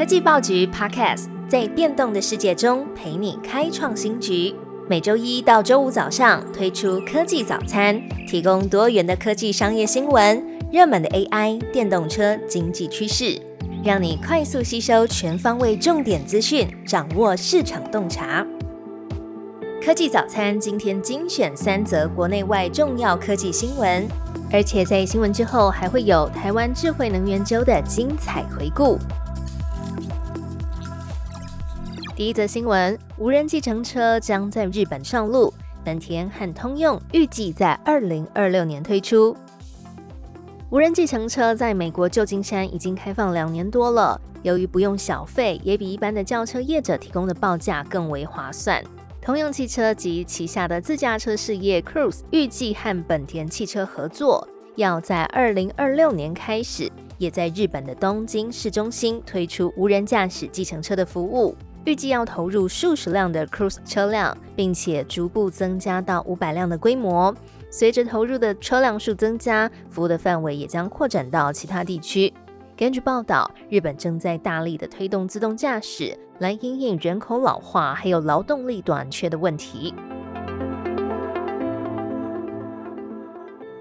科技报局 Podcast 在变动的世界中陪你开创新局。每周一到周五早上推出科技早餐，提供多元的科技商业新闻、热门的 AI、电动车、经济趋势，让你快速吸收全方位重点资讯，掌握市场洞察。科技早餐今天精选三则国内外重要科技新闻，而且在新闻之后还会有台湾智慧能源周的精彩回顾。第一则新闻：无人计程车将在日本上路，本田和通用预计在二零二六年推出。无人计程车在美国旧金山已经开放两年多了，由于不用小费，也比一般的轿车业者提供的报价更为划算。通用汽车及旗下的自驾车事业 Cruise 预计和本田汽车合作，要在二零二六年开始，也在日本的东京市中心推出无人驾驶计程车的服务。预计要投入数十辆的 Cruise 车辆，并且逐步增加到五百辆的规模。随着投入的车辆数增加，服务的范围也将扩展到其他地区。根据报道，日本正在大力的推动自动驾驶，来应应人口老化还有劳动力短缺的问题。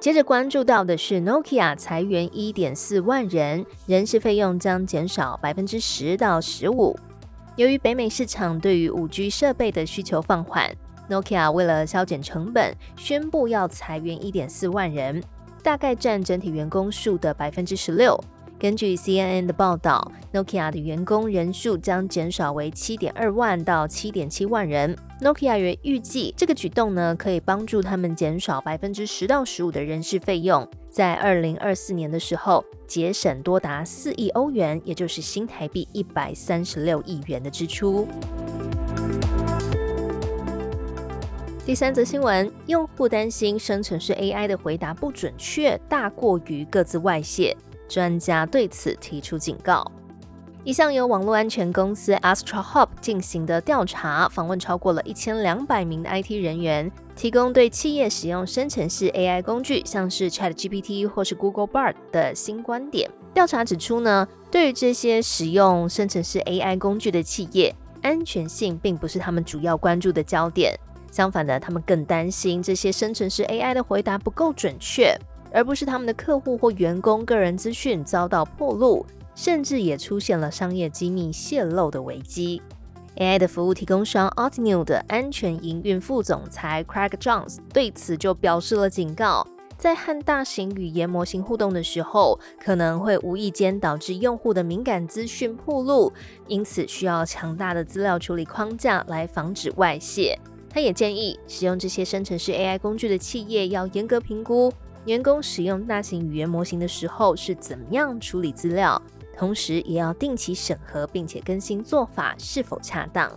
接着关注到的是，Nokia 裁员一点四万人，人事费用将减少百分之十到十五。由于北美市场对于五 G 设备的需求放缓，Nokia 为了削减成本，宣布要裁员一点四万人，大概占整体员工数的百分之十六。根据 CNN 的报道，Nokia 的员工人数将减少为七点二万到七点七万人。Nokia 也预计这个举动呢，可以帮助他们减少百分之十到十五的人事费用，在二零二四年的时候节省多达四亿欧元，也就是新台币一百三十六亿元的支出。第三则新闻，用户担心生成式 AI 的回答不准确，大过于各自外泄。专家对此提出警告。一项由网络安全公司 Astra Hub 进行的调查，访问超过了一千两百名的 IT 人员，提供对企业使用生成式 AI 工具，像是 ChatGPT 或是 Google Bard 的新观点。调查指出呢，对于这些使用生成式 AI 工具的企业，安全性并不是他们主要关注的焦点。相反的，他们更担心这些生成式 AI 的回答不够准确。而不是他们的客户或员工个人资讯遭到破露，甚至也出现了商业机密泄露的危机。AI 的服务提供商 a u t i n u 的安全营运副总裁 Craig Jones 对此就表示了警告：在和大型语言模型互动的时候，可能会无意间导致用户的敏感资讯暴露，因此需要强大的资料处理框架来防止外泄。他也建议使用这些生成式 AI 工具的企业要严格评估。员工使用大型语言模型的时候是怎么样处理资料？同时也要定期审核，并且更新做法是否恰当。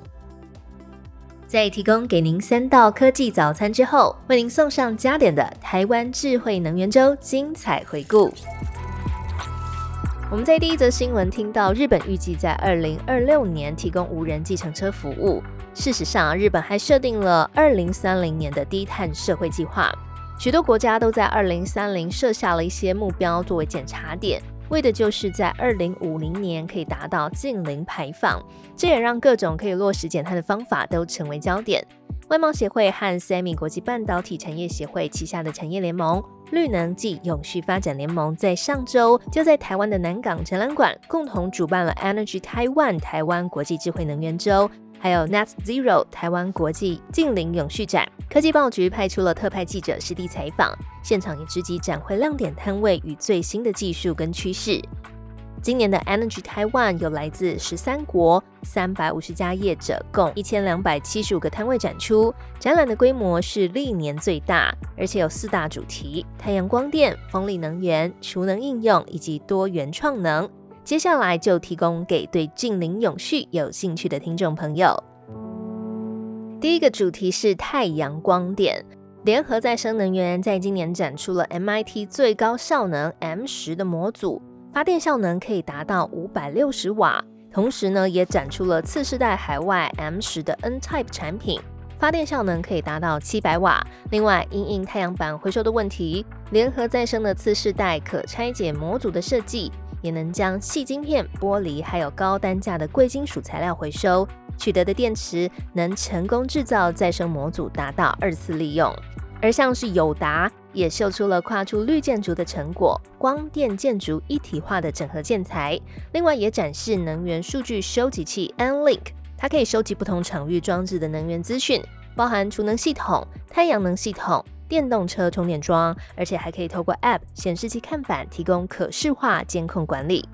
在提供给您三道科技早餐之后，为您送上加点的台湾智慧能源周精彩回顾。我们在第一则新闻听到，日本预计在二零二六年提供无人计程车服务。事实上，日本还设定了二零三零年的低碳社会计划。许多国家都在二零三零设下了一些目标作为检查点，为的就是在二零五零年可以达到净零排放。这也让各种可以落实减碳的方法都成为焦点。外贸协会和 SEMI 国际半导体产业协会旗下的产业联盟绿能暨永续发展联盟，在上周就在台湾的南港展览馆共同主办了 Energy Taiwan 台湾国际智慧能源周。还有 Net Zero 台湾国际近邻永续展，科技报局派出了特派记者实地采访，现场也直击展会亮点摊位与最新的技术跟趋势。今年的 Energy Taiwan 有来自十三国三百五十家业者，共一千两百七十五个摊位展出，展览的规模是历年最大，而且有四大主题：太阳光电、风力能源、储能应用以及多元创能。接下来就提供给对近邻永续有兴趣的听众朋友。第一个主题是太阳光电，联合再生能源在今年展出了 MIT 最高效能 M 十的模组，发电效能可以达到五百六十瓦。同时呢，也展出了次世代海外 M 十的 N Type 产品，发电效能可以达到七百瓦。另外，因应太阳板回收的问题，联合再生的次世代可拆解模组的设计。也能将细晶片、玻璃还有高单价的贵金属材料回收，取得的电池能成功制造再生模组，达到二次利用。而像是友达也秀出了跨出绿建筑的成果，光电建筑一体化的整合建材。另外也展示能源数据收集器 N-Link，它可以收集不同场域装置的能源资讯，包含储能系统、太阳能系统。电动车充电桩，而且还可以透过 App 显示器看板提供可视化监控管理。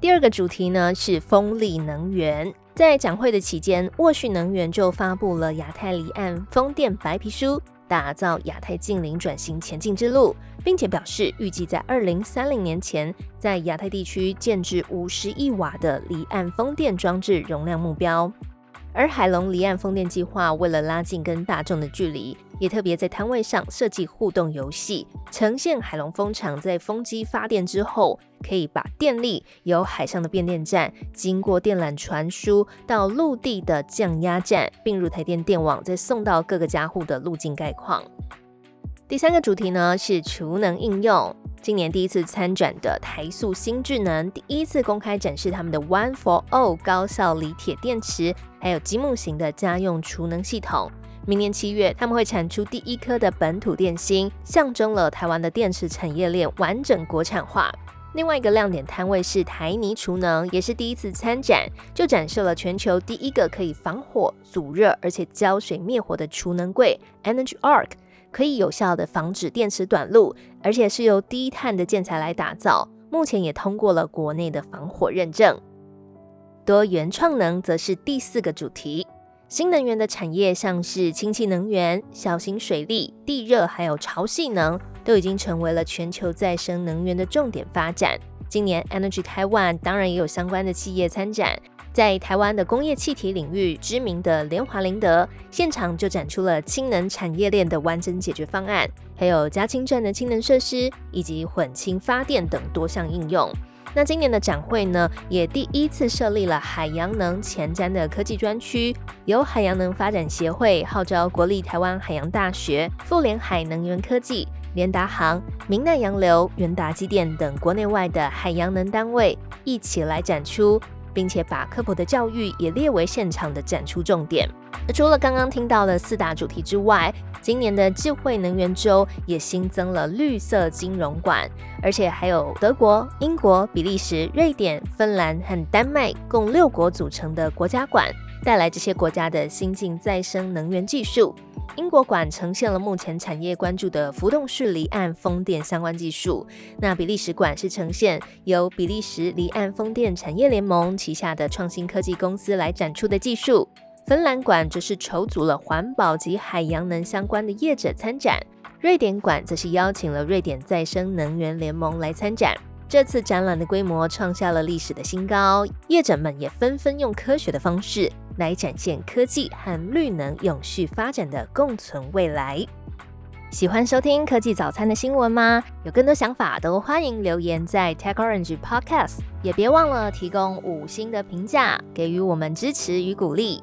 第二个主题呢是风力能源，在展会的期间，沃旭能源就发布了亚太离岸风电白皮书，打造亚太近邻转型前进之路，并且表示预计在二零三零年前，在亚太地区建置五十亿瓦的离岸风电装置容量目标。而海龙离岸风电计划为了拉近跟大众的距离，也特别在摊位上设计互动游戏，呈现海龙风场在风机发电之后，可以把电力由海上的变电站经过电缆传输到陆地的降压站，并入台电电网，再送到各个家户的路径概况。第三个主题呢是储能应用。今年第一次参展的台塑新智能，第一次公开展示他们的 One for All 高效锂铁电池，还有积木型的家用储能系统。明年七月，他们会产出第一颗的本土电芯，象征了台湾的电池产业链完整国产化。另外一个亮点摊位是台泥储能，也是第一次参展，就展示了全球第一个可以防火、阻热，而且浇水灭火的储能柜 Energy Arc。可以有效的防止电池短路，而且是由低碳的建材来打造。目前也通过了国内的防火认证。多元创能则是第四个主题。新能源的产业，像是氢气能源、小型水利、地热，还有潮汐能，都已经成为了全球再生能源的重点发展。今年 Energy Taiwan 当然也有相关的企业参展。在台湾的工业气体领域知名的联华林德现场就展出了氢能产业链的完整解决方案，还有加氢站的氢能设施以及混氢发电等多项应用。那今年的展会呢，也第一次设立了海洋能前瞻的科技专区，由海洋能发展协会号召国立台湾海洋大学、富联海能源科技、联达航、明奈洋流、元达机电等国内外的海洋能单位一起来展出。并且把科普的教育也列为现场的展出重点。除了刚刚听到的四大主题之外，今年的智慧能源周也新增了绿色金融馆，而且还有德国、英国、比利时、瑞典、芬兰和丹麦共六国组成的国家馆，带来这些国家的新进再生能源技术。英国馆呈现了目前产业关注的浮动式离岸风电相关技术，那比利时馆是呈现由比利时离岸风电产业联盟旗下的创新科技公司来展出的技术。芬兰馆则是筹组了环保及海洋能相关的业者参展，瑞典馆则是邀请了瑞典再生能源联盟来参展。这次展览的规模创下了历史的新高，业者们也纷纷用科学的方式。来展现科技和绿能永续发展的共存未来。喜欢收听科技早餐的新闻吗？有更多想法都欢迎留言在 Tech Orange Podcast，也别忘了提供五星的评价，给予我们支持与鼓励。